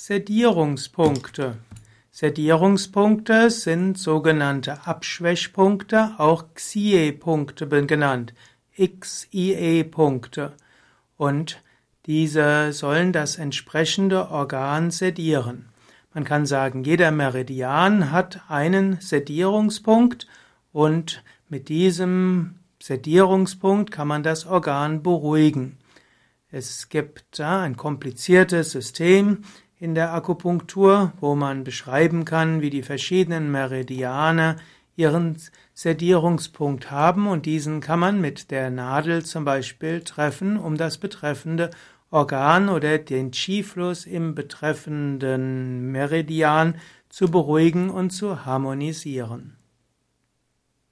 Sedierungspunkte. Sedierungspunkte sind sogenannte Abschwächpunkte, auch Xie-Punkte genannt, XIE-Punkte. Und diese sollen das entsprechende Organ sedieren. Man kann sagen, jeder Meridian hat einen Sedierungspunkt und mit diesem Sedierungspunkt kann man das Organ beruhigen. Es gibt ein kompliziertes System, in der Akupunktur, wo man beschreiben kann, wie die verschiedenen Meridiane ihren Sedierungspunkt haben und diesen kann man mit der Nadel zum Beispiel treffen, um das betreffende Organ oder den Chi-Fluss im betreffenden Meridian zu beruhigen und zu harmonisieren.